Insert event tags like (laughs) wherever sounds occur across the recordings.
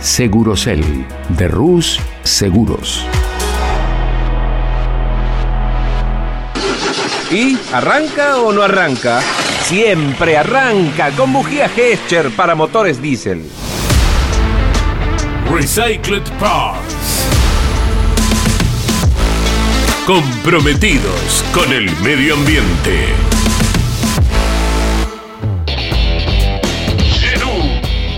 Segurocel de Rus Seguros. ¿Y arranca o no arranca? Siempre arranca con bujía Gescher para motores diésel. Recycled Parts. Comprometidos con el medio ambiente.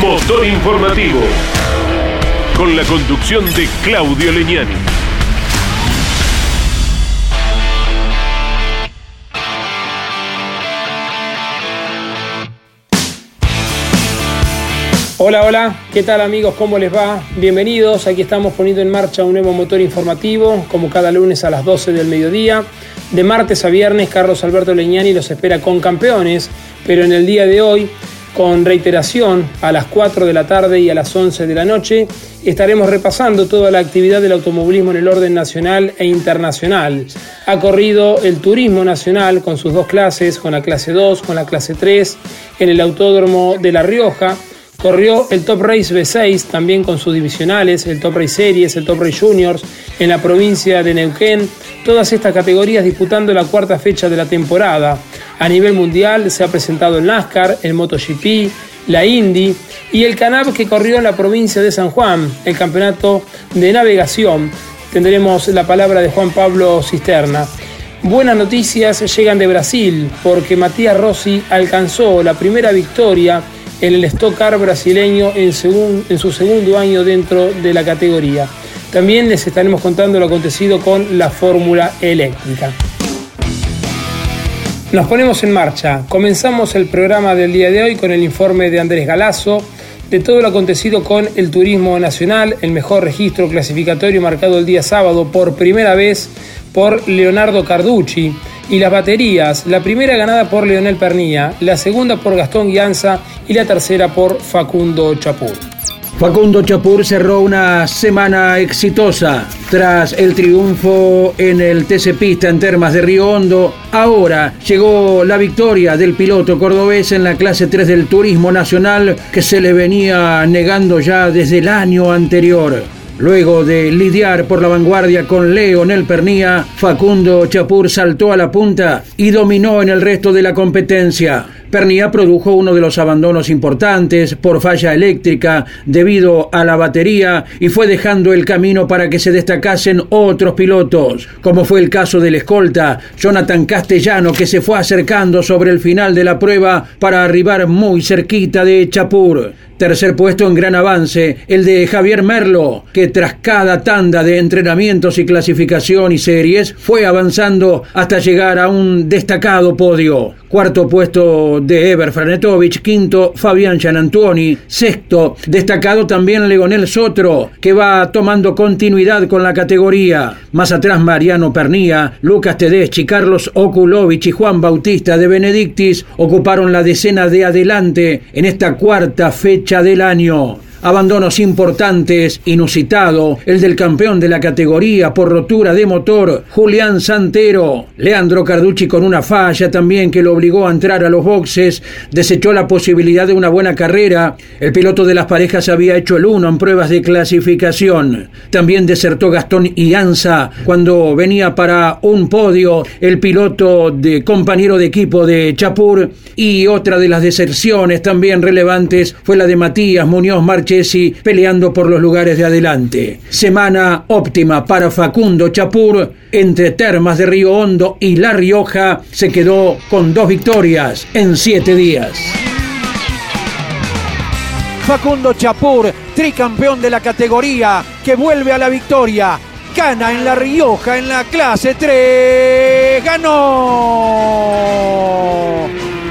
Motor Informativo. Con la conducción de Claudio Leñani. Hola, hola, ¿qué tal amigos? ¿Cómo les va? Bienvenidos, aquí estamos poniendo en marcha un nuevo motor informativo, como cada lunes a las 12 del mediodía. De martes a viernes, Carlos Alberto Leñani los espera con campeones, pero en el día de hoy, con reiteración, a las 4 de la tarde y a las 11 de la noche, estaremos repasando toda la actividad del automovilismo en el orden nacional e internacional. Ha corrido el turismo nacional con sus dos clases, con la clase 2, con la clase 3, en el Autódromo de La Rioja, Corrió el Top Race B6 también con sus divisionales, el Top Race Series, el Top Race Juniors en la provincia de Neuquén, todas estas categorías disputando la cuarta fecha de la temporada. A nivel mundial se ha presentado el NASCAR, el MotoGP, la Indy y el Canab que corrió en la provincia de San Juan, el campeonato de navegación. Tendremos la palabra de Juan Pablo Cisterna. Buenas noticias llegan de Brasil porque Matías Rossi alcanzó la primera victoria el Stock Car brasileño en, en su segundo año dentro de la categoría. También les estaremos contando lo acontecido con la fórmula eléctrica. Nos ponemos en marcha. Comenzamos el programa del día de hoy con el informe de Andrés Galazo de todo lo acontecido con el turismo nacional, el mejor registro clasificatorio marcado el día sábado por primera vez por Leonardo Carducci y las baterías, la primera ganada por Leonel Pernilla, la segunda por Gastón Guianza y la tercera por Facundo Chapur. Facundo Chapur cerró una semana exitosa tras el triunfo en el TC Pista en Termas de Río Hondo. Ahora llegó la victoria del piloto cordobés en la clase 3 del Turismo Nacional que se le venía negando ya desde el año anterior. Luego de lidiar por la vanguardia con Leonel Pernía, Facundo Chapur saltó a la punta y dominó en el resto de la competencia. Pernía produjo uno de los abandonos importantes por falla eléctrica debido a la batería y fue dejando el camino para que se destacasen otros pilotos, como fue el caso del escolta Jonathan Castellano que se fue acercando sobre el final de la prueba para arribar muy cerquita de Chapur. Tercer puesto en gran avance, el de Javier Merlo, que tras cada tanda de entrenamientos y clasificación y series fue avanzando hasta llegar a un destacado podio. Cuarto puesto de Eber Franetovich, quinto Fabián Gianantuoni, sexto destacado también Leonel Sotro, que va tomando continuidad con la categoría. Más atrás Mariano Pernía, Lucas Tedeschi, Carlos Okulovich y Juan Bautista de Benedictis ocuparon la decena de adelante en esta cuarta fecha del año. Abandonos importantes, inusitado, el del campeón de la categoría por rotura de motor, Julián Santero. Leandro Carducci con una falla también que lo obligó a entrar a los boxes, desechó la posibilidad de una buena carrera. El piloto de las parejas había hecho el uno en pruebas de clasificación. También desertó Gastón Ianza cuando venía para un podio el piloto de compañero de equipo de Chapur y otra de las deserciones también relevantes fue la de Matías Muñoz Marche Peleando por los lugares de adelante. Semana óptima para Facundo Chapur entre Termas de Río Hondo y La Rioja se quedó con dos victorias en siete días. Facundo Chapur, tricampeón de la categoría, que vuelve a la victoria. Gana en La Rioja en la clase 3. ¡Ganó!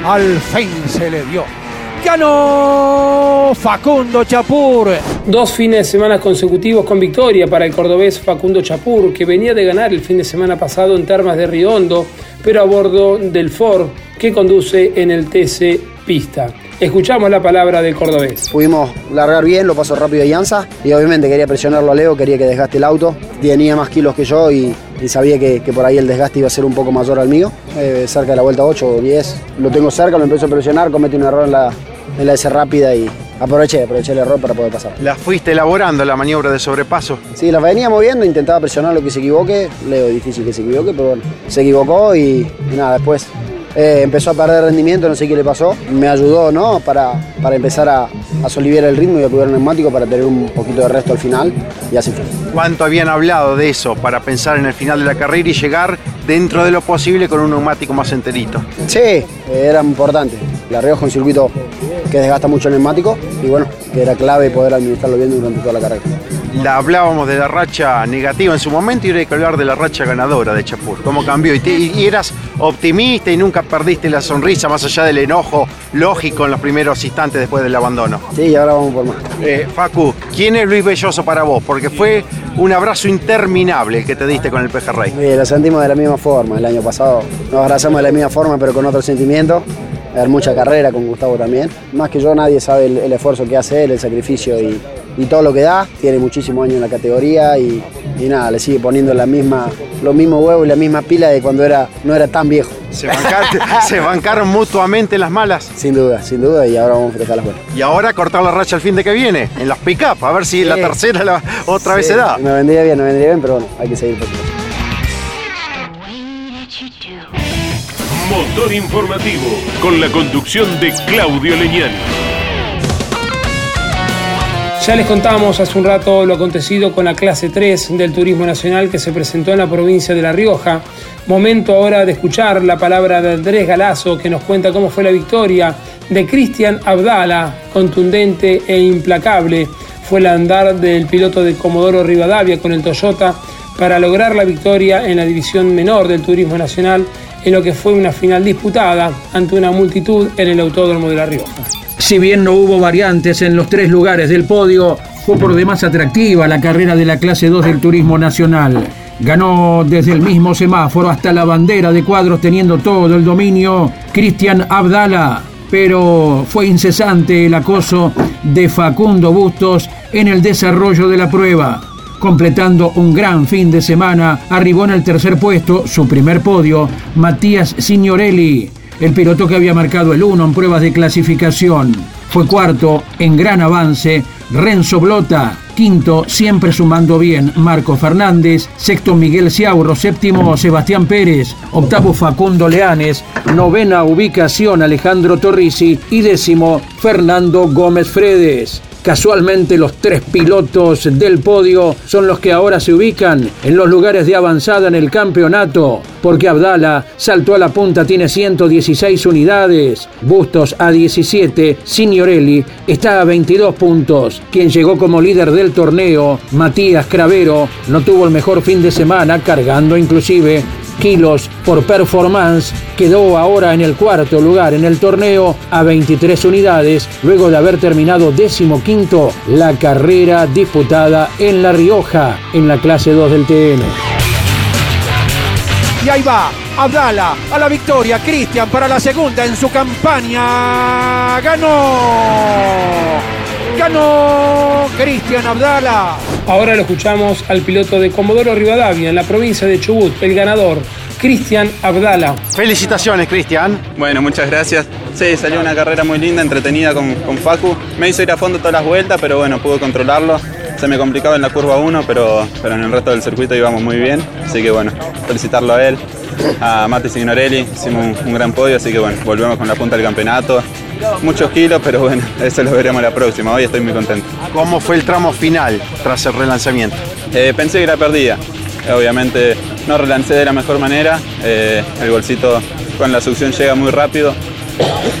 Al fin se le dio. Ganó Facundo Chapur. Dos fines de semana consecutivos con victoria para el cordobés Facundo Chapur, que venía de ganar el fin de semana pasado en Termas de Riondo, pero a bordo del Ford que conduce en el TC Pista. Escuchamos la palabra del cordobés. Pudimos largar bien, lo pasó rápido a Yanza y obviamente quería presionarlo a Leo, quería que desgaste el auto. Tenía más kilos que yo y, y sabía que, que, por ahí el desgaste iba a ser un poco mayor al mío. Eh, cerca de la vuelta 8 o 10. Lo tengo cerca, lo empiezo a presionar, comete un error en la, en la S rápida y aproveché, aproveché el error para poder pasar. ¿La fuiste elaborando la maniobra de sobrepaso? Sí, la venía moviendo, intentaba presionar lo que se equivoque. Leo, difícil que se equivoque, pero bueno, se equivocó y, y nada, después eh, empezó a perder rendimiento, no sé qué le pasó. Me ayudó ¿no? para, para empezar a, a soliviar el ritmo y a cuidar el neumático para tener un poquito de resto al final y así fue. ¿Cuánto habían hablado de eso para pensar en el final de la carrera y llegar dentro de lo posible con un neumático más enterito? Sí, era importante. La Rioja un circuito que desgasta mucho el neumático y bueno, que era clave poder administrarlo bien durante toda la carrera. La hablábamos de la racha negativa en su momento y ahora hay que hablar de la racha ganadora de Chapur. ¿Cómo cambió? Y, te, y, eras optimista y nunca perdiste la sonrisa más allá del enojo lógico en los primeros instantes después del abandono. Sí, y ahora vamos por más. Eh, Facu, ¿quién es Luis Belloso para vos? Porque fue un abrazo interminable el que te diste con el Pejerrey. Sí, lo sentimos de la misma forma. El año pasado nos abrazamos de la misma forma, pero con otro sentimiento. Haber mucha carrera con Gustavo también. Más que yo, nadie sabe el, el esfuerzo que hace él, el sacrificio y, y todo lo que da. Tiene muchísimos años en la categoría y, y, nada, le sigue poniendo la misma, los mismos huevos y la misma pila de cuando era, no era tan viejo. ¿Se, bancaron, (laughs) ¿Se bancaron mutuamente las malas? Sin duda, sin duda, y ahora vamos a festejar las buenas. Y ahora cortar la racha el fin de que viene, en las pick-up, a ver si sí. la tercera la, otra sí, vez se da. Me vendría bien, me vendría bien, pero bueno, hay que seguir. Poquito. Motor informativo, con la conducción de Claudio Leñani. Ya les contamos hace un rato lo acontecido con la clase 3 del Turismo Nacional que se presentó en la provincia de La Rioja. Momento ahora de escuchar la palabra de Andrés Galazo que nos cuenta cómo fue la victoria de Cristian Abdala, contundente e implacable. Fue el andar del piloto de Comodoro Rivadavia con el Toyota para lograr la victoria en la división menor del Turismo Nacional en lo que fue una final disputada ante una multitud en el Autódromo de La Rioja. Si bien no hubo variantes en los tres lugares del podio, fue por demás atractiva la carrera de la clase 2 del Turismo Nacional. Ganó desde el mismo semáforo hasta la bandera de cuadros teniendo todo el dominio Cristian Abdala, pero fue incesante el acoso de Facundo Bustos en el desarrollo de la prueba. Completando un gran fin de semana, arribó en el tercer puesto, su primer podio, Matías Signorelli, el piloto que había marcado el 1 en pruebas de clasificación. Fue cuarto en gran avance Renzo Blota, quinto siempre sumando bien Marco Fernández, sexto Miguel Ciaurro, séptimo Sebastián Pérez, octavo Facundo Leanes, novena ubicación Alejandro Torrisi y décimo Fernando Gómez Fredes. Casualmente los tres pilotos del podio son los que ahora se ubican en los lugares de avanzada en el campeonato, porque Abdala saltó a la punta, tiene 116 unidades, Bustos a 17, Signorelli está a 22 puntos. Quien llegó como líder del torneo, Matías Cravero, no tuvo el mejor fin de semana, cargando inclusive kilos por performance, quedó ahora en el cuarto lugar en el torneo a 23 unidades, luego de haber terminado décimo quinto la carrera disputada en La Rioja, en la clase 2 del TN. Y ahí va, Abdala a la victoria, Cristian para la segunda en su campaña. ¡Ganó! ¡Ganó! Cristian Abdala. Ahora lo escuchamos al piloto de Comodoro Rivadavia en la provincia de Chubut, el ganador, Cristian Abdala. Felicitaciones, Cristian. Bueno, muchas gracias. Sí, salió una carrera muy linda, entretenida con, con Facu. Me hizo ir a fondo todas las vueltas, pero bueno, pude controlarlo. Se me complicaba en la curva 1, pero, pero en el resto del circuito íbamos muy bien. Así que bueno, felicitarlo a él, a Mati Signorelli. Hicimos un, un gran podio, así que bueno, volvemos con la punta del campeonato. Muchos kilos, pero bueno, (laughs) eso lo veremos la próxima. Hoy estoy muy contento. ¿Cómo fue el tramo final tras el relanzamiento? Eh, pensé que era perdida. Obviamente no relancé de la mejor manera. Eh, el golcito con la succión llega muy rápido.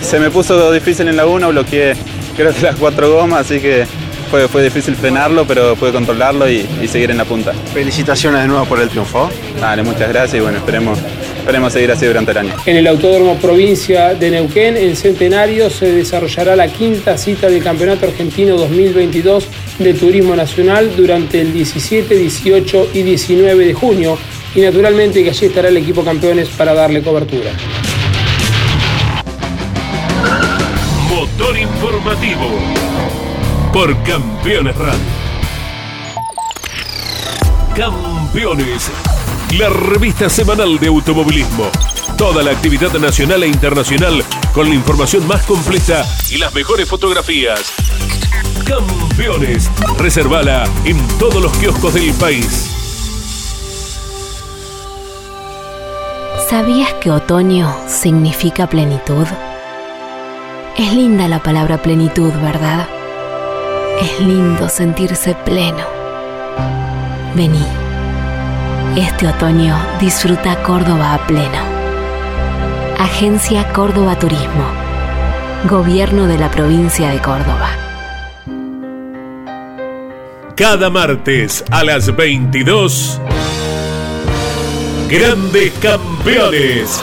Se me puso difícil en la 1, bloqueé creo que las cuatro gomas, así que fue, fue difícil frenarlo, pero pude controlarlo y, y seguir en la punta. Felicitaciones de nuevo por el triunfo. Vale, muchas gracias y bueno, esperemos, esperemos seguir así durante el año. En el Autódromo Provincia de Neuquén, en Centenario, se desarrollará la quinta cita del Campeonato Argentino 2022 de Turismo Nacional durante el 17, 18 y 19 de junio y naturalmente que allí estará el equipo campeones para darle cobertura. Motor informativo por Campeones Radio. Campeones, la revista semanal de automovilismo. Toda la actividad nacional e internacional con la información más completa y las mejores fotografías. Campeones, reservala en todos los kioscos del país. ¿Sabías que otoño significa plenitud? Es linda la palabra plenitud, ¿verdad? Es lindo sentirse pleno. Vení. Este otoño disfruta Córdoba a pleno. Agencia Córdoba Turismo. Gobierno de la provincia de Córdoba. Cada martes a las 22. Grandes campeones.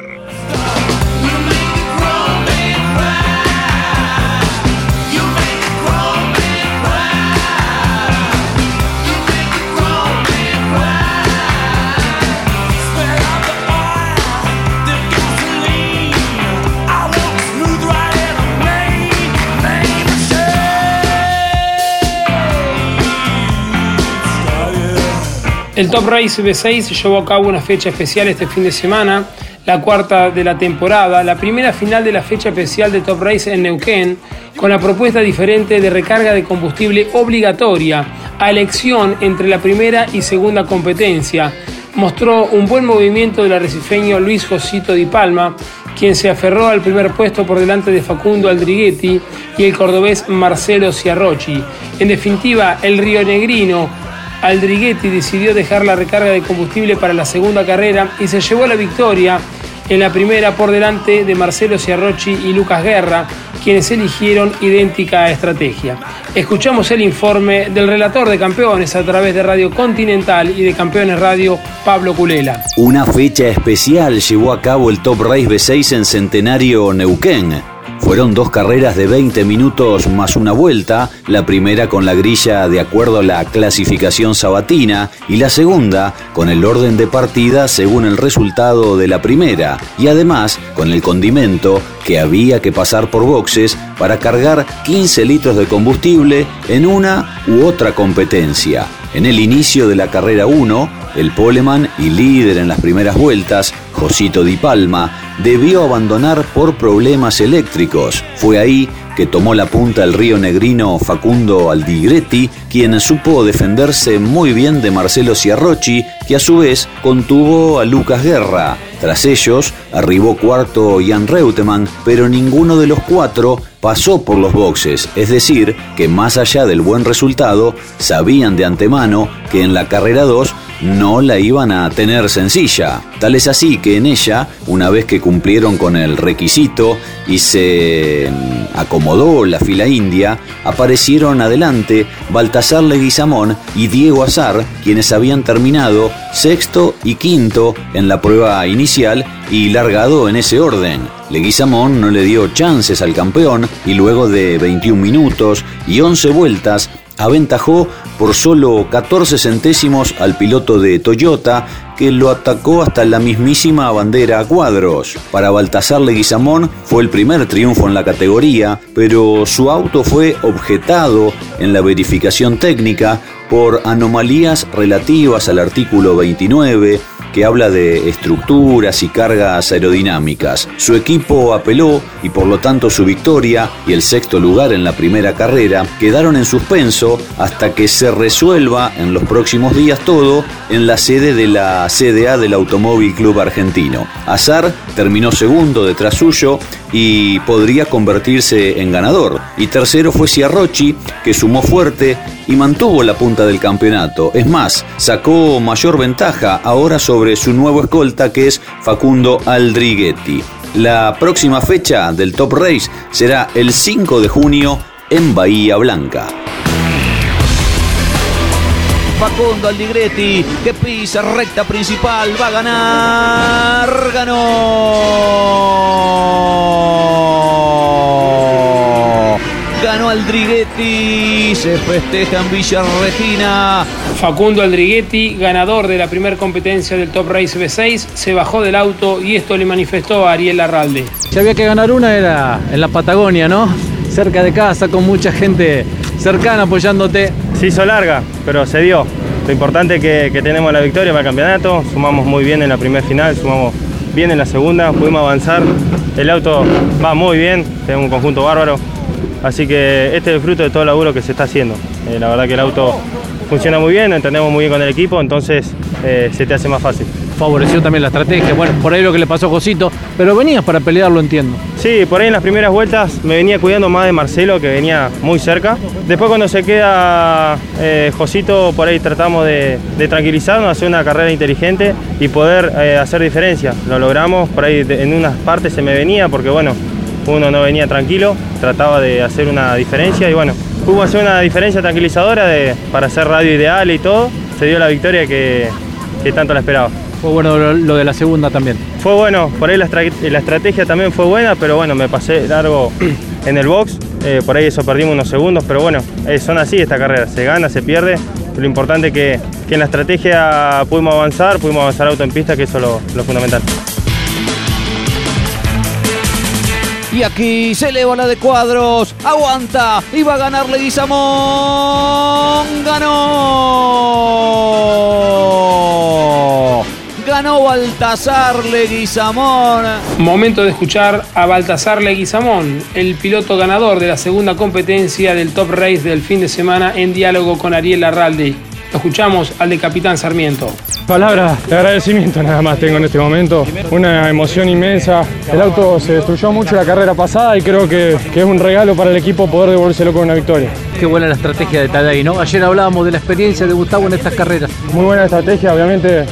El Top Race B6 llevó a cabo una fecha especial este fin de semana, la cuarta de la temporada, la primera final de la fecha especial de Top Race en Neuquén, con la propuesta diferente de recarga de combustible obligatoria a elección entre la primera y segunda competencia. Mostró un buen movimiento del arrecifeño Luis Josito Di Palma, quien se aferró al primer puesto por delante de Facundo Aldriguetti y el cordobés Marcelo Ciarrochi. En definitiva, el río Negrino Aldriguetti decidió dejar la recarga de combustible para la segunda carrera y se llevó la victoria en la primera por delante de Marcelo Ciarrochi y Lucas Guerra, quienes eligieron idéntica estrategia. Escuchamos el informe del relator de campeones a través de Radio Continental y de Campeones Radio, Pablo Culela. Una fecha especial llevó a cabo el Top Race B6 en Centenario Neuquén. Fueron dos carreras de 20 minutos más una vuelta, la primera con la grilla de acuerdo a la clasificación sabatina y la segunda con el orden de partida según el resultado de la primera y además con el condimento que había que pasar por boxes para cargar 15 litros de combustible en una u otra competencia. En el inicio de la carrera 1, el poleman y líder en las primeras vueltas, Josito Di Palma, debió abandonar por problemas eléctricos. Fue ahí que tomó la punta el río negrino Facundo Aldigretti, quien supo defenderse muy bien de Marcelo Ciarrochi, que a su vez contuvo a Lucas Guerra. Tras ellos, arribó cuarto Jan Reutemann, pero ninguno de los cuatro pasó por los boxes, es decir, que más allá del buen resultado, sabían de antemano que en la carrera 2 no la iban a tener sencilla. Tal es así que en ella, una vez que cumplieron con el requisito y se mm, acomodó la fila india, aparecieron adelante Baltasar Leguizamón y Diego Azar, quienes habían terminado sexto y quinto en la prueba inicial y largado en ese orden. Leguizamón no le dio chances al campeón y luego de 21 minutos y 11 vueltas aventajó por solo 14 centésimos al piloto de Toyota que lo atacó hasta la mismísima bandera a cuadros. Para Baltasar Leguizamón fue el primer triunfo en la categoría, pero su auto fue objetado en la verificación técnica por anomalías relativas al artículo 29 que habla de estructuras y cargas aerodinámicas. Su equipo apeló y por lo tanto su victoria y el sexto lugar en la primera carrera quedaron en suspenso hasta que se resuelva en los próximos días todo en la sede de la CDA del Automóvil Club Argentino. Azar terminó segundo detrás suyo y podría convertirse en ganador. Y tercero fue Ciarrochi, que sumó fuerte y mantuvo la punta del campeonato. Es más, sacó mayor ventaja ahora sobre su nuevo escolta que es Facundo Aldriguetti. La próxima fecha del Top Race será el 5 de junio en Bahía Blanca. Facundo Aldigretti que pisa recta principal, va a ganar, ganó. Ganó Aldriguetti, se festeja en Villa Regina. Facundo Aldriguetti, ganador de la primera competencia del Top Race B6, se bajó del auto y esto le manifestó a Ariel Arralde. Si había que ganar una era en la Patagonia, ¿no? Cerca de casa, con mucha gente cercana apoyándote. Se hizo larga, pero se dio. Lo importante es que, que tenemos la victoria para el campeonato, sumamos muy bien en la primera final, sumamos bien en la segunda, pudimos avanzar. El auto va muy bien, tenemos un conjunto bárbaro. Así que este es el fruto de todo el laburo que se está haciendo. Eh, la verdad que el auto funciona muy bien, entendemos muy bien con el equipo, entonces eh, se te hace más fácil. Favoreció también la estrategia, bueno, por ahí lo que le pasó a Josito, pero venías para pelearlo, entiendo. Sí, por ahí en las primeras vueltas me venía cuidando más de Marcelo, que venía muy cerca. Después cuando se queda eh, Josito, por ahí tratamos de, de, tranquilizarnos, hacer una carrera inteligente y poder hacer diferencia. Lo logramos, por ahí en unas partes se me venía, porque bueno, uno no venía tranquilo, trataba de hacer una diferencia y bueno, hubo hacer una diferencia tranquilizadora de, para hacer radio ideal y todo. Se dio la victoria que, que tanto la esperaba. Fue bueno lo de la segunda también. Fue bueno, por ahí la, la, estrategia también fue buena, pero bueno, me pasé largo (clears throat) en el box. Eh, por ahí eso perdimos unos segundos, pero bueno, eh, son así esta carrera, se gana, se pierde. Lo importante es que, que, en la estrategia pudimos avanzar, pudimos avanzar auto en pista, que eso es lo, lo fundamental. Y aquí se eleva la de cuadros. Aguanta. Y va a ganar Leguizamón. Ganó. Ganó Baltasar Leguizamón. Momento de escuchar a Baltasar Leguizamón, el piloto ganador de la segunda competencia del Top Race del fin de semana en diálogo con Ariel Arralde. Lo escuchamos al de Capitán Sarmiento. Palabras de agradecimiento nada más tengo en este momento. Una emoción inmensa. El auto se destruyó mucho la carrera pasada y creo que, que es un regalo para el equipo poder devolvérselo con una victoria. Qué buena la estrategia de Tadei, ¿no? Ayer hablábamos de la experiencia de Gustavo en estas carreras. Muy buena estrategia, obviamente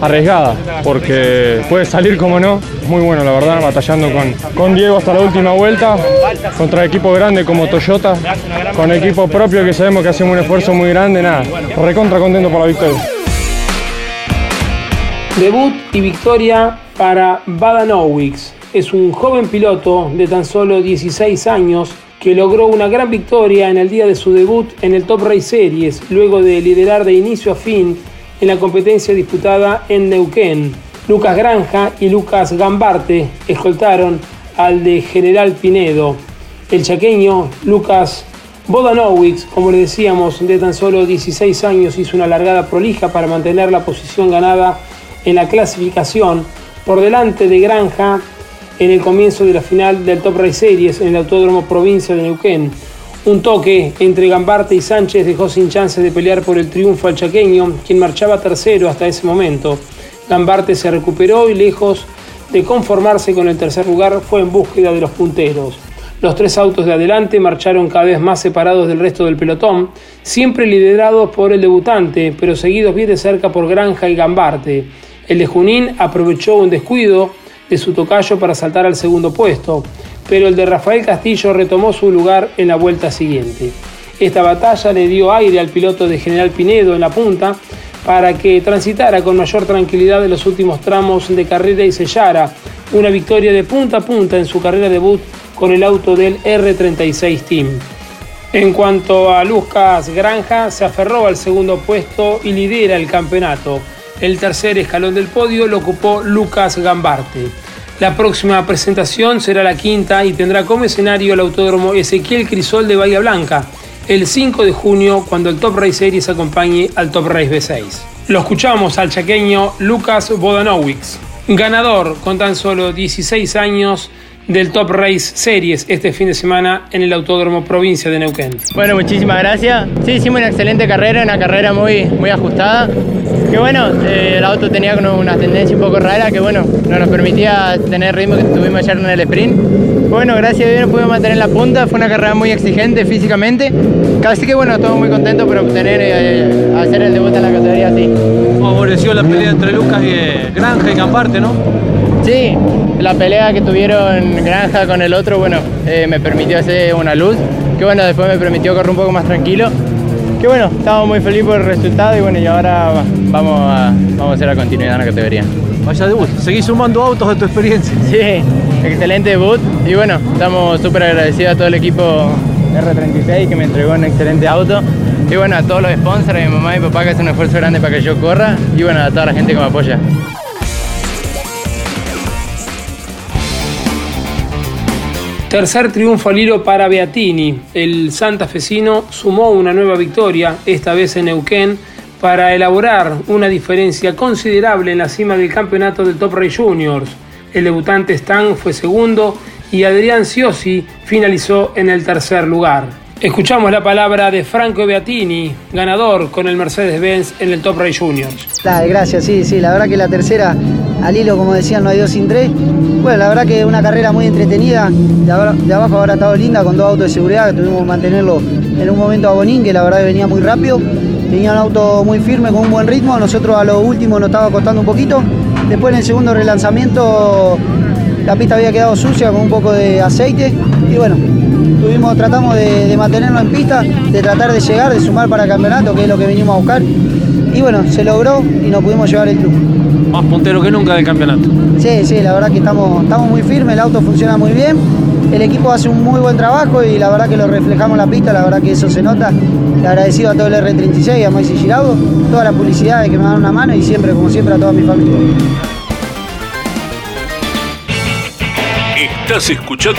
arriesgada, porque puede salir como no. Muy bueno, la verdad, batallando con, con Diego hasta la última vuelta, contra equipo grande como Toyota, con equipo propio que sabemos que hacemos un esfuerzo muy grande, nada, recontra contento por la victoria. Debut y victoria para Badanowicz. Es un joven piloto de tan solo 16 años que logró una gran victoria en el día de su debut en el Top Race Series, luego de liderar de inicio a fin en la competencia disputada en Neuquén. Lucas Granja y Lucas Gambarte escoltaron al de General Pinedo. El chaqueño Lucas Bodanowicz, como le decíamos, de tan solo 16 años, hizo una largada prolija para mantener la posición ganada en la clasificación por delante de Granja en el comienzo de la final del Top Race Series en el Autódromo Provincia de Neuquén. Un toque entre Gambarte y Sánchez dejó sin chance de pelear por el triunfo al chaqueño, quien marchaba tercero hasta ese momento. Gambarte se recuperó y lejos de conformarse con el tercer lugar fue en búsqueda de los punteros. Los tres autos de adelante marcharon cada vez más separados del resto del pelotón, siempre liderados por el debutante, pero seguidos bien de cerca por Granja y Gambarte. El de Junín aprovechó un descuido de su tocayo para saltar al segundo puesto, pero el de Rafael Castillo retomó su lugar en la vuelta siguiente. Esta batalla le dio aire al piloto de General Pinedo en la punta para que transitara con mayor tranquilidad en los últimos tramos de carrera y sellara una victoria de punta a punta en su carrera debut con el auto del R36 Team. En cuanto a Lucas Granja, se aferró al segundo puesto y lidera el campeonato. El tercer escalón del podio lo ocupó Lucas Gambarte. La próxima presentación será la quinta y tendrá como escenario el autódromo Ezequiel Crisol de Bahía Blanca, el 5 de junio cuando el Top Race Series acompañe al Top Race B6. Lo escuchamos al chaqueño Lucas Bodanowicz, ganador con tan solo 16 años del Top Race Series este fin de semana en el Autódromo Provincia de Neuquén. Bueno, muchísimas gracias. Sí, hicimos una excelente carrera, una carrera muy, muy ajustada. Que bueno, eh, el auto tenía una tendencia un poco rara que bueno, no nos permitía tener el ritmo que tuvimos ayer en el sprint. Bueno, gracias a Dios nos pudimos mantener en la punta, fue una carrera muy exigente físicamente. Así que bueno, estamos muy contentos por obtener, eh, hacer el debut en la categoría así. Favoreció la pelea entre Lucas y eh, Granja y Camparte, ¿no? Sí, la pelea que tuvieron Granja con el otro, bueno, eh, me permitió hacer una luz, que bueno, después me permitió correr un poco más tranquilo. Que bueno, estamos muy felices por el resultado y bueno, y ahora vamos a, vamos a hacer la continuidad en la categoría. Vaya debut, seguís sumando autos de tu experiencia. Sí, excelente debut y bueno, estamos súper agradecidos a todo el equipo R36 que me entregó un excelente auto. Y bueno, a todos los sponsors, a mi mamá y mi papá que hacen un esfuerzo grande para que yo corra y bueno, a toda la gente que me apoya. Tercer triunfo al hilo para Beatini. El santafesino sumó una nueva victoria, esta vez en Neuquén, para elaborar una diferencia considerable en la cima del campeonato del Top Race Juniors. El debutante Stan fue segundo y Adrián Ciosi finalizó en el tercer lugar. Escuchamos la palabra de Franco Beatini, ganador con el Mercedes-Benz en el Top Race Juniors. Dale, gracias, sí, sí, la verdad que la tercera al hilo, como decían, no hay dos sin tres. Bueno, la verdad que una carrera muy entretenida, de, abajo habrá estado linda con dos autos de seguridad, que tuvimos que mantenerlo en un momento a Bonín, que la verdad que venía muy rápido, venía un auto muy firme, con un buen ritmo, nosotros a lo último nos estaba costando un poquito, después en el segundo relanzamiento la pista había quedado sucia con un poco de aceite. Y bueno, tuvimos, tratamos de, mantenerlo en pista, de tratar de llegar, de sumar para el campeonato, que es lo que venimos a buscar. Y bueno, se logró y nos pudimos llevar el club. Más puntero que nunca del campeonato. Sí, sí, la verdad que estamos, estamos muy firmes, el auto funciona muy bien, el equipo hace un muy buen trabajo y la verdad que lo reflejamos en la pista, la verdad que eso se nota. Agradecido a todo el R36, a Maisi Giraudo, toda la publicidad que me dan una mano y siempre, como siempre, a toda mi familia. Estás escuchando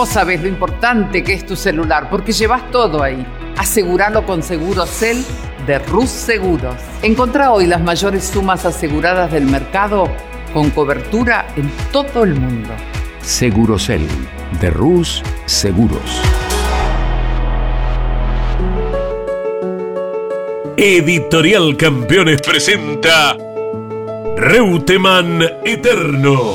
Vos sabés lo importante que es tu celular, porque llevas todo ahí. Aseguralo con Seguro Cel de Rus Seguros. Encontrá hoy las mayores sumas aseguradas del mercado con cobertura en todo el mundo. Segurocel de Rus Seguros. Editorial Campeones presenta Reutemann Eterno.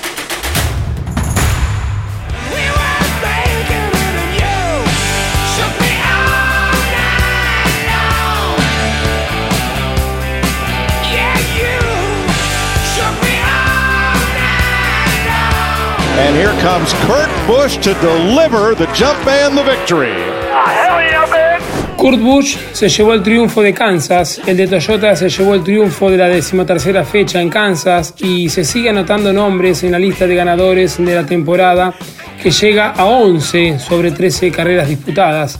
And here comes Kurt Busch to deliver the jump and the victory. Kurt Busch se llevó el triunfo de Kansas, el de Toyota se llevó el triunfo de la decimotercera fecha en Kansas y se sigue anotando nombres en la lista de ganadores de la temporada que llega a 11 sobre 13 carreras disputadas.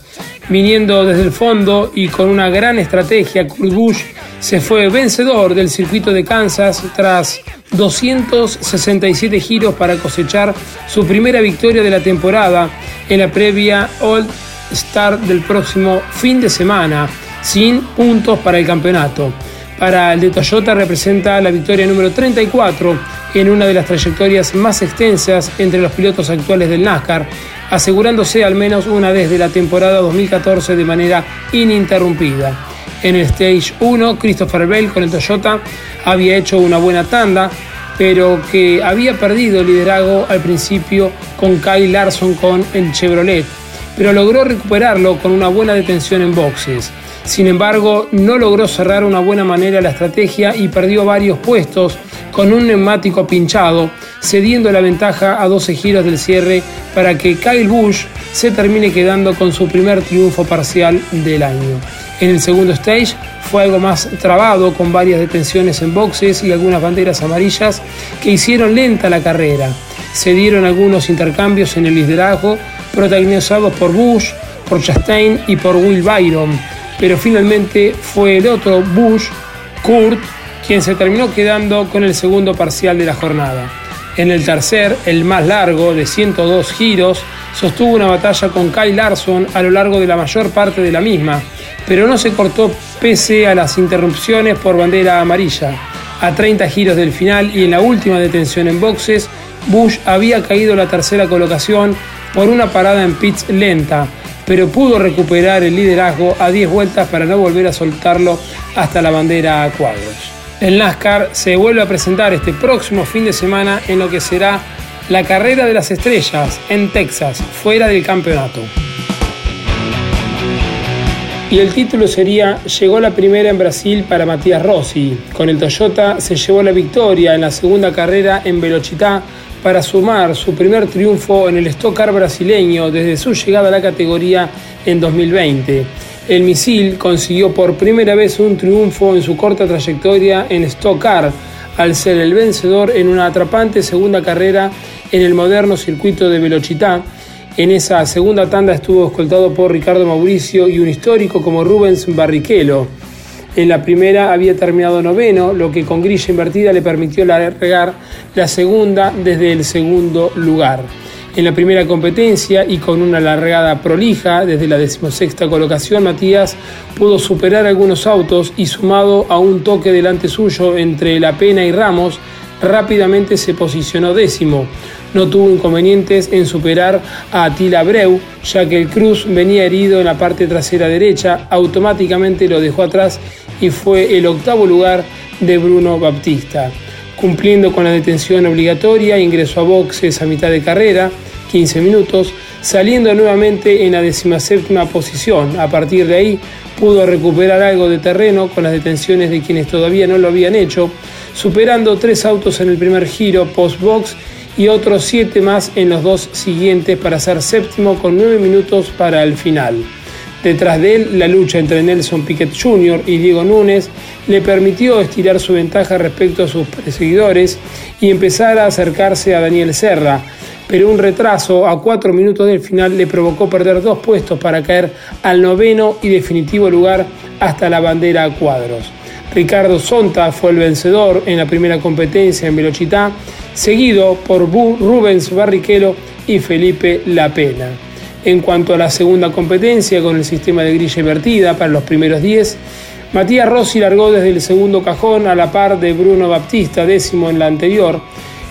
Viniendo desde el fondo y con una gran estrategia, Kurt Busch se fue vencedor del circuito de Kansas tras 267 giros para cosechar su primera victoria de la temporada en la previa All Star del próximo fin de semana, sin puntos para el campeonato. Para el de Toyota representa la victoria número 34 en una de las trayectorias más extensas entre los pilotos actuales del NASCAR, asegurándose al menos una vez de la temporada 2014 de manera ininterrumpida. En el Stage 1, Christopher Bell con el Toyota había hecho una buena tanda, pero que había perdido el liderazgo al principio con Kyle Larson con el Chevrolet, pero logró recuperarlo con una buena detención en boxes. Sin embargo, no logró cerrar una buena manera la estrategia y perdió varios puestos con un neumático pinchado, cediendo la ventaja a 12 giros del cierre para que Kyle Busch se termine quedando con su primer triunfo parcial del año. En el segundo stage fue algo más trabado con varias detenciones en boxes y algunas banderas amarillas que hicieron lenta la carrera. Se dieron algunos intercambios en el liderazgo protagonizados por Bush, por Chastain y por Will Byron, pero finalmente fue el otro Bush, Kurt, quien se terminó quedando con el segundo parcial de la jornada. En el tercer, el más largo, de 102 giros, sostuvo una batalla con Kyle Larson a lo largo de la mayor parte de la misma, pero no se cortó pese a las interrupciones por bandera amarilla. A 30 giros del final y en la última detención en boxes, Bush había caído la tercera colocación por una parada en pits lenta, pero pudo recuperar el liderazgo a 10 vueltas para no volver a soltarlo hasta la bandera a cuadros. El NASCAR se vuelve a presentar este próximo fin de semana en lo que será la carrera de las estrellas en Texas, fuera del campeonato. Y el título sería Llegó la primera en Brasil para Matías Rossi. Con el Toyota se llevó la victoria en la segunda carrera en Velocità para sumar su primer triunfo en el Stock Car brasileño desde su llegada a la categoría en 2020. El misil consiguió por primera vez un triunfo en su corta trayectoria en Stock Car, al ser el vencedor en una atrapante segunda carrera en el moderno circuito de Velocità. En esa segunda tanda estuvo escoltado por Ricardo Mauricio y un histórico como Rubens Barrichello. En la primera había terminado noveno, lo que con grilla invertida le permitió largar la segunda desde el segundo lugar. En la primera competencia y con una largada prolija desde la decimosexta colocación, Matías pudo superar algunos autos y sumado a un toque delante suyo entre La Pena y Ramos, rápidamente se posicionó décimo. No tuvo inconvenientes en superar a Atila Breu, ya que el Cruz venía herido en la parte trasera derecha, automáticamente lo dejó atrás y fue el octavo lugar de Bruno Baptista. Cumpliendo con la detención obligatoria, ingresó a boxes a mitad de carrera, 15 minutos, saliendo nuevamente en la decimaséptima posición. A partir de ahí pudo recuperar algo de terreno con las detenciones de quienes todavía no lo habían hecho, superando tres autos en el primer giro post-box y otros siete más en los dos siguientes para ser séptimo con nueve minutos para el final. Detrás de él, la lucha entre Nelson Piquet Jr. y Diego Núñez le permitió estirar su ventaja respecto a sus perseguidores y empezar a acercarse a Daniel Serra, pero un retraso a cuatro minutos del final le provocó perder dos puestos para caer al noveno y definitivo lugar hasta la bandera a cuadros. Ricardo Sonta fue el vencedor en la primera competencia en Velocità, seguido por Rubens Barrichello y Felipe Lapena. En cuanto a la segunda competencia con el sistema de grilla invertida para los primeros 10, Matías Rossi largó desde el segundo cajón a la par de Bruno Baptista, décimo en la anterior.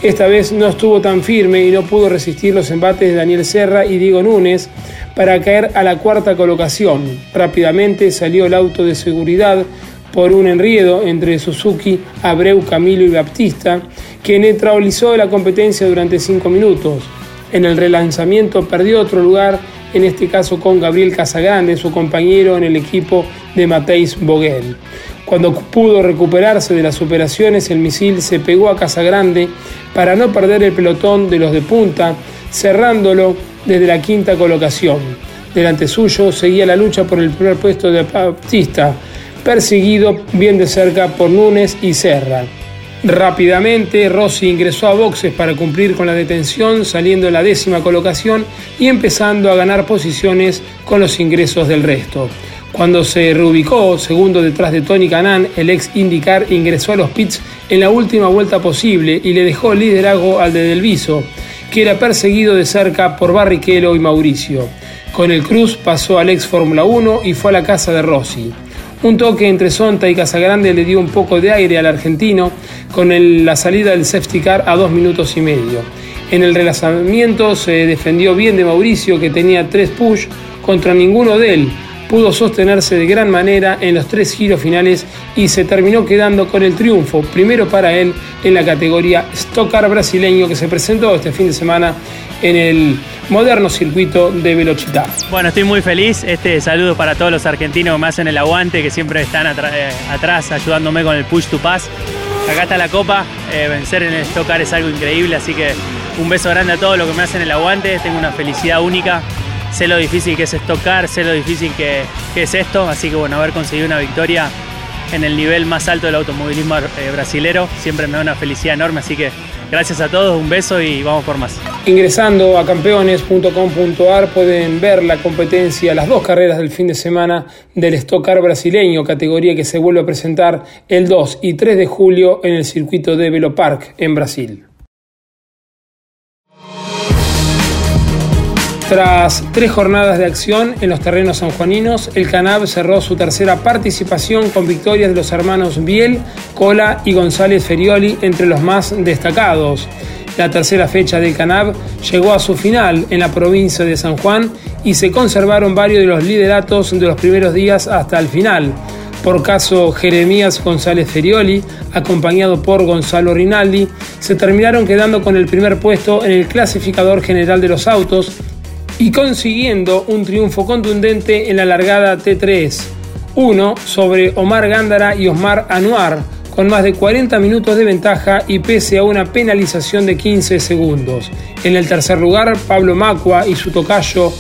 Esta vez no estuvo tan firme y no pudo resistir los embates de Daniel Serra y Diego Núñez para caer a la cuarta colocación. Rápidamente salió el auto de seguridad por un enriedo entre Suzuki, Abreu, Camilo y Baptista, que neutralizó la competencia durante cinco minutos. En el relanzamiento perdió otro lugar en este caso con Gabriel Casagrande, su compañero en el equipo de Mateis Boguel. Cuando pudo recuperarse de las operaciones, el misil se pegó a Casagrande para no perder el pelotón de los de punta, cerrándolo desde la quinta colocación. Delante suyo seguía la lucha por el primer puesto de Bautista, perseguido bien de cerca por Núñez y Serra. Rápidamente, Rossi ingresó a boxes para cumplir con la detención, saliendo en la décima colocación y empezando a ganar posiciones con los ingresos del resto. Cuando se reubicó, segundo detrás de Tony Canan, el ex IndyCar ingresó a los pits en la última vuelta posible y le dejó el liderazgo al de Delviso, que era perseguido de cerca por Barrichello y Mauricio. Con el Cruz pasó al ex Fórmula 1 y fue a la casa de Rossi. Un toque entre Sonta y Casagrande le dio un poco de aire al argentino con la salida del safety car a dos minutos y medio. En el relanzamiento se defendió bien de Mauricio que tenía tres push contra ninguno de él, pudo sostenerse de gran manera en los tres giros finales y se terminó quedando con el triunfo, primero para él en la categoría Stock Car brasileño que se presentó este fin de semana en el moderno circuito de Velocidad. Bueno, estoy muy feliz. Este saludo para todos los argentinos que me hacen el aguante, que siempre están eh, atrás ayudándome con el push to pass. Acá está la copa, eh, vencer en el Stock Car es algo increíble, así que un beso grande a todos los que me hacen el aguante. Tengo una felicidad única sé lo difícil que es estocar, sé lo difícil que, es esto, así que bueno, haber conseguido una victoria en el nivel más alto del automovilismo eh, brasilero siempre me da una felicidad enorme, así que gracias a todos, un beso y vamos por más. Ingresando a campeones.com.ar pueden ver la competencia, las dos carreras del fin de semana del Stock Car brasileño, categoría que se vuelve a presentar el 2 y 3 de julio en el circuito de Velo Park en Brasil. Tras tres jornadas de acción en los terrenos sanjuaninos, el Canab cerró su tercera participación con victorias de los hermanos Biel, Cola y González Ferioli entre los más destacados. La tercera fecha del Canab llegó a su final en la provincia de San Juan y se conservaron varios de los lideratos de los primeros días hasta el final. Por caso Jeremías González Ferioli, acompañado por Gonzalo Rinaldi, se terminaron quedando con el primer puesto en el clasificador general de los autos y consiguiendo un triunfo contundente en la largada T3. 1 sobre Omar Gándara y Osmar Anuar, con más de 40 minutos de ventaja y pese a una penalización de 15 segundos. En el tercer lugar, Pablo Macua y su tocayo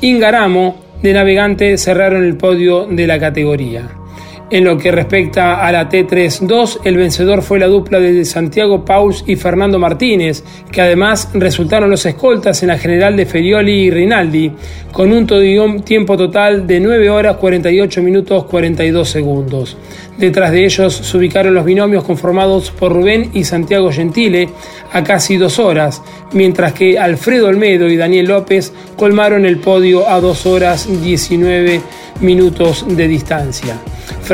Ingaramo de Navegante cerraron el podio de la categoría. En lo que respecta a la T3-2, el vencedor fue la dupla de Santiago Paus y Fernando Martínez, que además resultaron los escoltas en la general de Ferioli y Rinaldi, con un tiempo total de 9 horas 48 minutos 42 segundos. Detrás de ellos se ubicaron los binomios conformados por Rubén y Santiago Gentile a casi dos horas, mientras que Alfredo Olmedo y Daniel López colmaron el podio a 2 horas 19 minutos de distancia.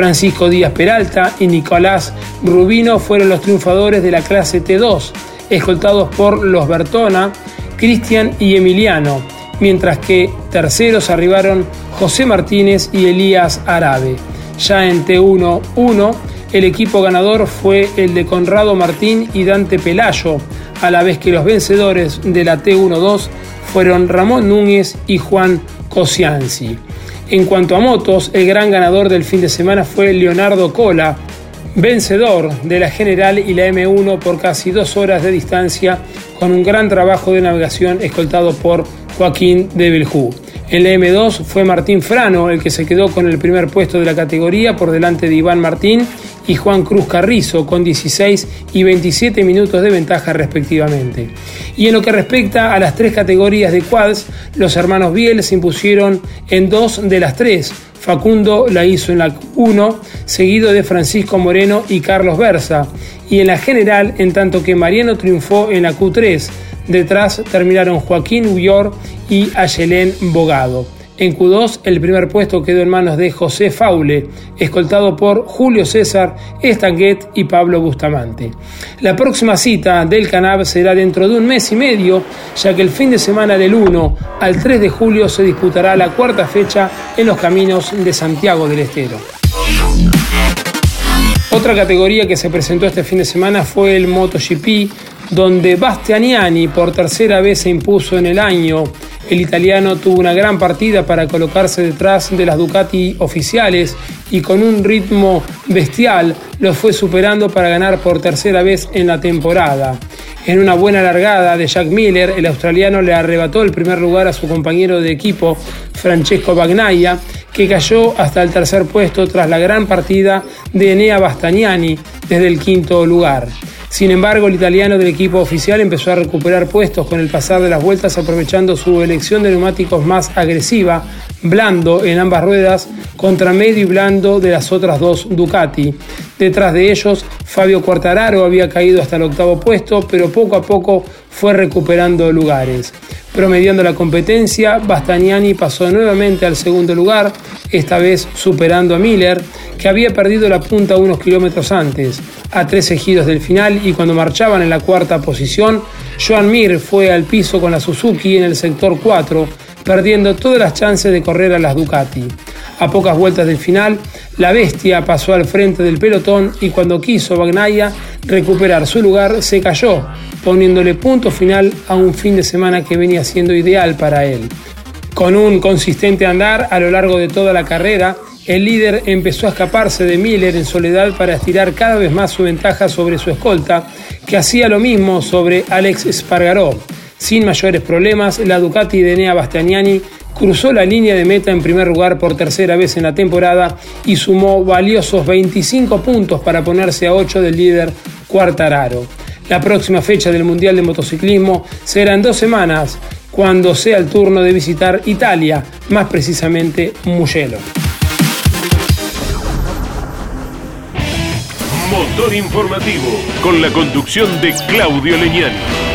Francisco Díaz Peralta y Nicolás Rubino fueron los triunfadores de la clase T2, escoltados por los Bertona, Cristian y Emiliano, mientras que terceros arribaron José Martínez y Elías Arabe. Ya en T1-1, el equipo ganador fue el de Conrado Martín y Dante Pelayo, a la vez que los vencedores de la T1-2 fueron Ramón Núñez y Juan Cosianzi. En cuanto a motos, el gran ganador del fin de semana fue Leonardo Cola, vencedor de la General y la M1 por casi dos horas de distancia, con un gran trabajo de navegación escoltado por Joaquín de Beljú. En la M2 fue Martín Frano el que se quedó con el primer puesto de la categoría por delante de Iván Martín y Juan Cruz Carrizo con 16 y 27 minutos de ventaja respectivamente. Y en lo que respecta a las tres categorías de quads, los hermanos Biel se impusieron en dos de las tres. Facundo la hizo en la 1, seguido de Francisco Moreno y Carlos Versa. Y en la general, en tanto que Mariano triunfó en la Q3. Detrás terminaron Joaquín Ullor y Ayelén Bogado. En Q2 el primer puesto quedó en manos de José Faule, escoltado por Julio César, Estanguet y Pablo Bustamante. La próxima cita del Canab será dentro de un mes y medio, ya que el fin de semana del 1 al 3 de julio se disputará la cuarta fecha en los caminos de Santiago del Estero. Otra categoría que se presentó este fin de semana fue el MotoGP, donde Bastianiani por tercera vez se impuso en el año El italiano tuvo una gran partida para colocarse detrás de las Ducati oficiales y con un ritmo bestial lo fue superando para ganar por tercera vez en la temporada. En una buena largada de Jack Miller, el australiano le arrebató el primer lugar a su compañero de equipo, Francesco Bagnaia, que cayó hasta el tercer puesto tras la gran partida de Enea Bastagnani desde el quinto lugar. Sin embargo, el italiano del equipo oficial empezó a recuperar puestos con el pasar de las vueltas aprovechando su elección de neumáticos más agresiva, blando en ambas ruedas contra medio y blando de las otras dos Ducati. Detrás de ellos, Fabio Quartararo había caído hasta el octavo puesto, pero poco a poco fue recuperando lugares. Promediando la competencia, Bastagnani pasó nuevamente al segundo lugar, esta vez superando a Miller, que había perdido la punta unos kilómetros antes. A tres ejidos del final y cuando marchaban en la cuarta posición, Joan Mir fue al piso con la Suzuki en el sector 4, perdiendo todas las chances de correr a las Ducati. A pocas vueltas del final, la bestia pasó al frente del pelotón y cuando quiso Bagnaia recuperar su lugar, se cayó, poniéndole punto final a un fin de semana que venía siendo ideal para él. Con un consistente andar a lo largo de toda la carrera, el líder empezó a escaparse de Miller en soledad para estirar cada vez más su ventaja sobre su escolta, que hacía lo mismo sobre Alex Spargaró. Sin mayores problemas, la Ducati de Enea Bastianiani cruzó la línea de meta en primer lugar por tercera vez en la temporada y sumó valiosos 25 puntos para ponerse a 8 del líder Quartararo. La próxima fecha del Mundial de Motociclismo será en dos semanas, cuando sea el turno de visitar Italia, más precisamente Mugello. Motor informativo con la conducción de Claudio Leñani.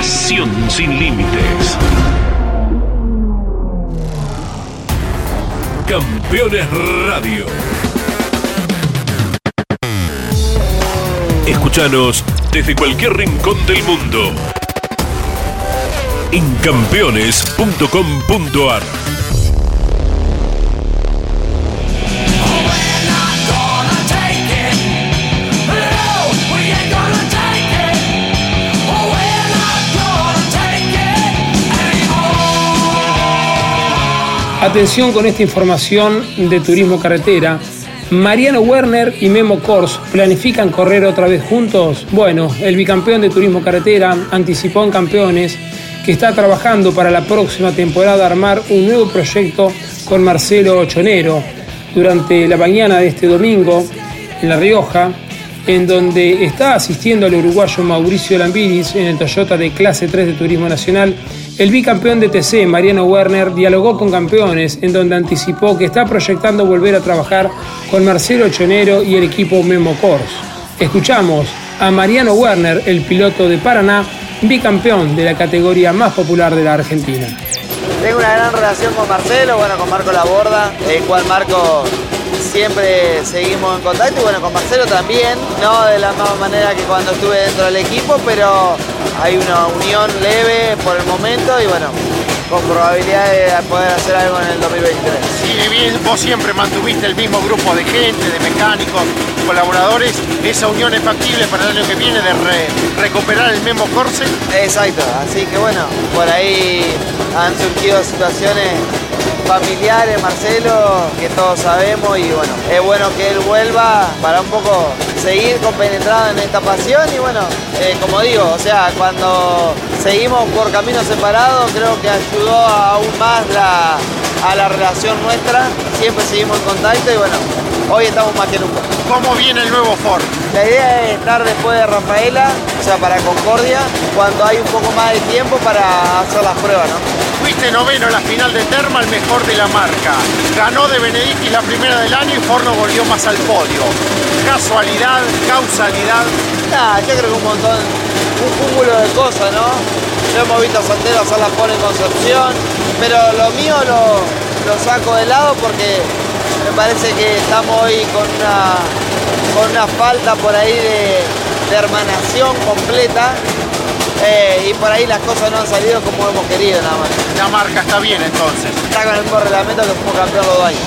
Pasión sin límites. Campeones Radio. Escúchanos desde cualquier rincón del mundo. En campeones.com.ar. Atención con esta información de turismo carretera. Mariano Werner y Memo Kors planifican correr otra vez juntos. Bueno, el bicampeón de turismo carretera anticipó en campeones que está trabajando para la próxima temporada armar un nuevo proyecto con Marcelo Ochonero. Durante la mañana de este domingo en La Rioja, en donde está asistiendo al uruguayo Mauricio Lambiris en el Toyota de clase 3 de Turismo Nacional, el bicampeón de TC, Mariano Werner, dialogó con campeones, en donde anticipó que está proyectando volver a trabajar con Marcelo Chonero y el equipo Memo Kors. Escuchamos a Mariano Werner, el piloto de Paraná, bicampeón de la categoría más popular de la Argentina. Tengo una gran relación con Marcelo, bueno, con Marco Laborda, el cual Marco siempre seguimos en contacto y bueno, con Marcelo también, no de la misma manera que cuando estuve dentro del equipo, pero hay una unión leve por el momento y bueno, con probabilidad de poder hacer algo en el 2023. Si bien vos siempre mantuviste el mismo grupo de gente, de mecánicos, colaboradores, esa unión es factible para el año que viene de recuperar el mismo Corse. Exacto, así que bueno, por ahí han surgido situaciones familiares, Marcelo, que todos sabemos y bueno, es bueno que él vuelva para un poco seguir compenetrados en esta pasión y bueno, eh, como digo, o sea, cuando seguimos por caminos separados creo que ayudó aún más a la relación nuestra, siempre seguimos en contacto y bueno, hoy estamos más que nunca. ¿Cómo viene el nuevo Ford? La idea es estar después de Rafaela, o sea, para Concordia, cuando hay un poco más de tiempo para hacer las pruebas, ¿no? Fuiste noveno en la final de Terma, el mejor de la marca. Ganó de Benedicti la primera del año y Forno volvió más al podio. ¿Casualidad? ¿Causalidad? Nah, yo creo que un montón, un cúmulo de cosas, ¿no? Yo hemos visto a Santero hacer la pole en Concepción, pero lo mío lo, lo saco de lado porque me parece que estamos hoy con una, con una falta por ahí de, de hermanación completa eh, y por ahí las cosas no han salido como hemos querido nada más. La marca está bien entonces. Está con el mismo reglamento que fuimos campeón los dos años.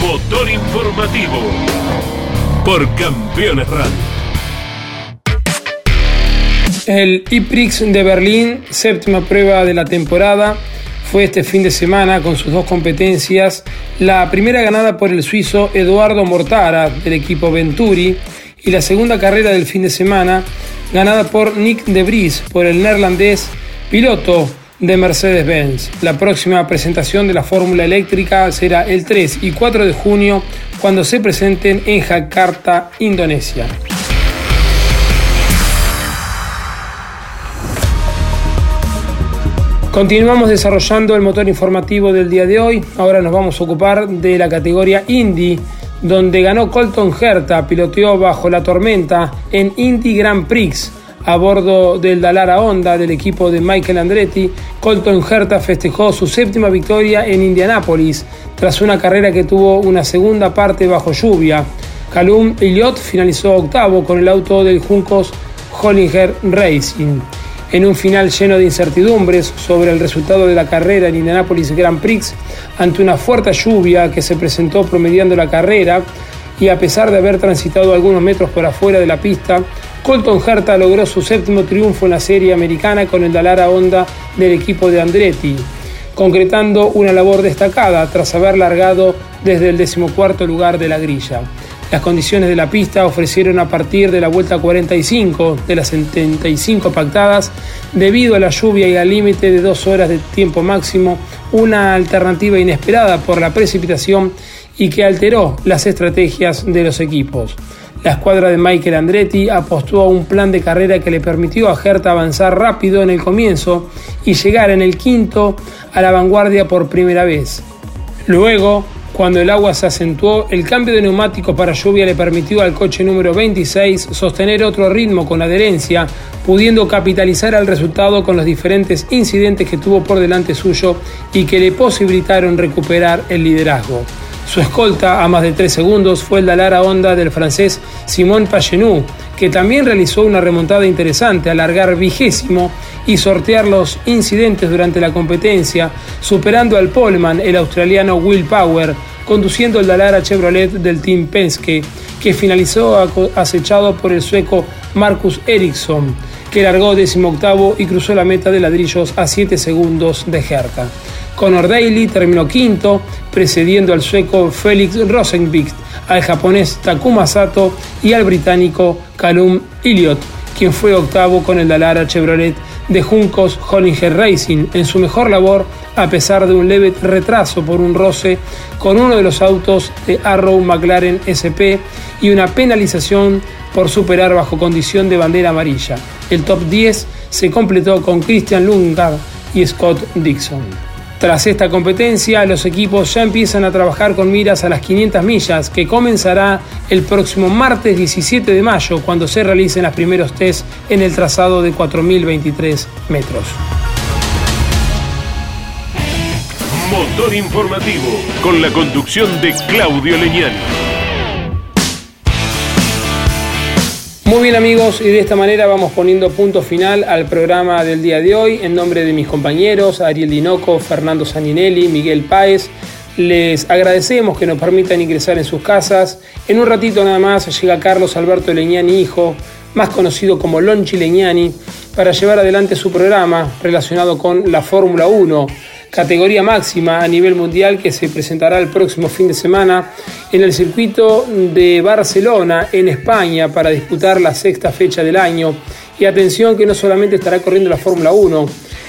Motor informativo por Campeones Radio. El IPRIX de Berlín, séptima prueba de la temporada, fue este fin de semana con sus dos competencias. La primera ganada por el suizo Eduardo Mortara del equipo Venturi y la segunda carrera del fin de semana ganada por Nick de Vries por el neerlandés piloto de Mercedes-Benz. La próxima presentación de la fórmula eléctrica será el 3 y 4 de junio cuando se presenten en Jakarta, Indonesia. Continuamos desarrollando el motor informativo del día de hoy. Ahora nos vamos a ocupar de la categoría Indy, donde ganó Colton Herta, piloteó bajo la tormenta en Indy Grand Prix a bordo del Dalara Honda del equipo de Michael Andretti. Colton Herta festejó su séptima victoria en Indianápolis tras una carrera que tuvo una segunda parte bajo lluvia. Calum Elliott finalizó octavo con el auto del Juncos Hollinger Racing en un final lleno de incertidumbres sobre el resultado de la carrera en Indianapolis Grand Prix ante una fuerte lluvia que se presentó promediando la carrera y a pesar de haber transitado algunos metros por afuera de la pista, Colton Herta logró su séptimo triunfo en la serie americana con el Dalara Honda del equipo de Andretti, concretando una labor destacada tras haber largado desde el decimocuarto lugar de la grilla. Las condiciones de la pista ofrecieron a partir de la vuelta 45 de las 75 pactadas, debido a la lluvia y al límite de dos horas de tiempo máximo, una alternativa inesperada por la precipitación y que alteró las estrategias de los equipos. La escuadra de Michael Andretti apostó a un plan de carrera que le permitió a Herta avanzar rápido en el comienzo y llegar en el quinto a la vanguardia por primera vez. Luego, cuando el agua se acentuó, el cambio de neumáticos para lluvia le permitió al coche número 26 sostener otro ritmo con adherencia, pudiendo capitalizar al resultado con los diferentes incidentes que tuvo por delante suyo y que le posibilitaron recuperar el liderazgo. Su escolta a más de 3 segundos fue el Dalara Honda del francés Simón Pagenou, que también realizó una remontada interesante, alargar vigésimo y sortear los incidentes durante la competencia, superando al poleman, el australiano Will Power, conduciendo el Dalara Chevrolet del Team Penske, que finalizó acechado por el sueco Marcus Ericsson, que largó octavo y cruzó la meta de ladrillos a 7 segundos de Herta. Conor Daly terminó quinto, precediendo al sueco Felix Rosenbicht, al japonés Takuma Sato y al británico Calum Elliott, quien fue octavo con el Dalara Chevrolet de Juncos Hollinger Racing en su mejor labor a pesar de un leve retraso por un roce con uno de los autos de Arrow McLaren SP y una penalización por superar bajo condición de bandera amarilla. El top 10 se completó con Christian Lundgaard y Scott Dixon. Tras esta competencia, los equipos ya empiezan a trabajar con miras a las 500 millas, que comenzará el próximo martes 17 de mayo, cuando se realicen los primeros test en el trazado de 4.023 metros. Motor informativo, con la conducción de Claudio Leñani. Muy bien amigos, y de esta manera vamos poniendo punto final al programa del día de hoy. En nombre de mis compañeros, Ariel Dinoco, Fernando Saninelli, Miguel Páez, les agradecemos que nos permitan ingresar en sus casas. En un ratito nada más llega Carlos Alberto Leñani, hijo, más conocido como Lonchi Leñani, para llevar adelante su programa relacionado con la Fórmula 1 categoría máxima a nivel mundial que se presentará el próximo fin de semana en el circuito de Barcelona, en España, para disputar la sexta fecha del año. Y atención que no solamente estará corriendo la Fórmula 1,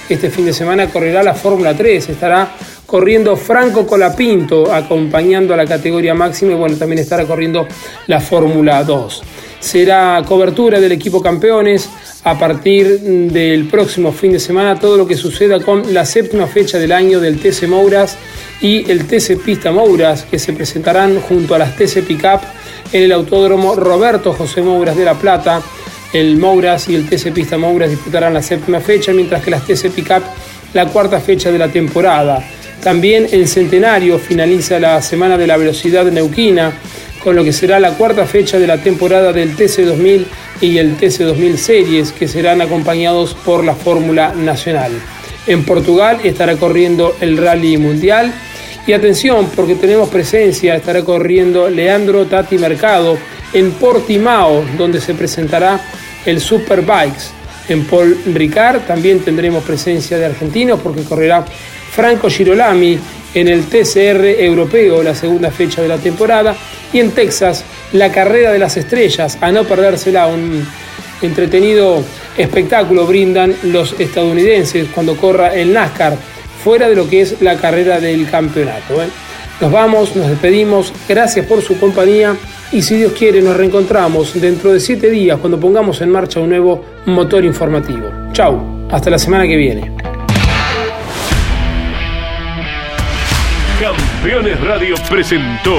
este fin de semana correrá la Fórmula 3, estará corriendo Franco Colapinto acompañando a la categoría máxima y bueno, también estará corriendo la Fórmula 2. Será cobertura del equipo campeones a partir del próximo fin de semana todo lo que suceda con la séptima fecha del año del TC Mouras y el TC Pista Mouras que se presentarán junto a las TC Pickup en el Autódromo Roberto José Mouras de La Plata. El Mouras y el TC Pista Mouras disputarán la séptima fecha, mientras que las TC Pickup la cuarta fecha de la temporada. También en Centenario finaliza la Semana de la Velocidad Neuquina, con lo que será la cuarta fecha de la temporada del TC2000 y el TC2000 Series, que serán acompañados por la Fórmula Nacional. En Portugal estará corriendo el Rally Mundial. Y atención, porque tenemos presencia, estará corriendo Leandro Tati Mercado en Portimao, donde se presentará el Superbikes. En Paul Ricard también tendremos presencia de argentinos porque correrá Franco Girolami en el TCR europeo, la segunda fecha de la temporada, y en Texas, la carrera de las estrellas, a no perdérsela, un entretenido espectáculo brindan los estadounidenses cuando corra el NASCAR, fuera de lo que es la carrera del campeonato. Nos vamos, nos despedimos, gracias por su compañía y si Dios quiere nos reencontramos dentro de siete días cuando pongamos en marcha un nuevo motor informativo. Chau, hasta la semana que viene. Campeones Radio presentó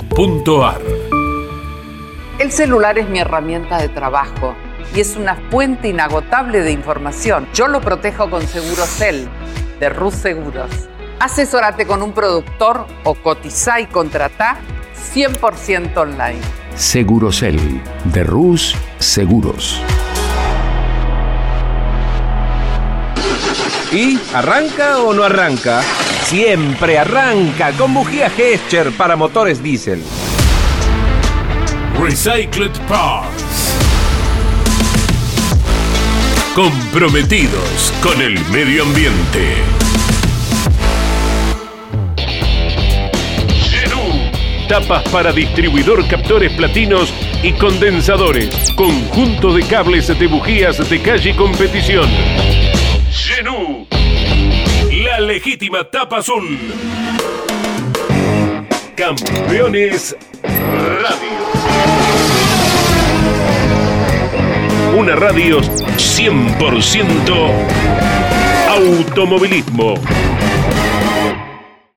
El celular es mi herramienta de trabajo y es una fuente inagotable de información. Yo lo protejo con Segurocel de Rus Seguros. Asesórate con un productor o cotiza y contrata 100% online. Segurocel de Rus Seguros. ¿Y arranca o no arranca? Siempre arranca con bujía Gescher para motores diésel. Recycled Parts. Comprometidos con el medio ambiente. Tapas para distribuidor captores platinos y condensadores. Conjunto de cables de bujías de calle competición. Genú. Legítima tapa azul. Campeones Radio. Una radio 100% automovilismo.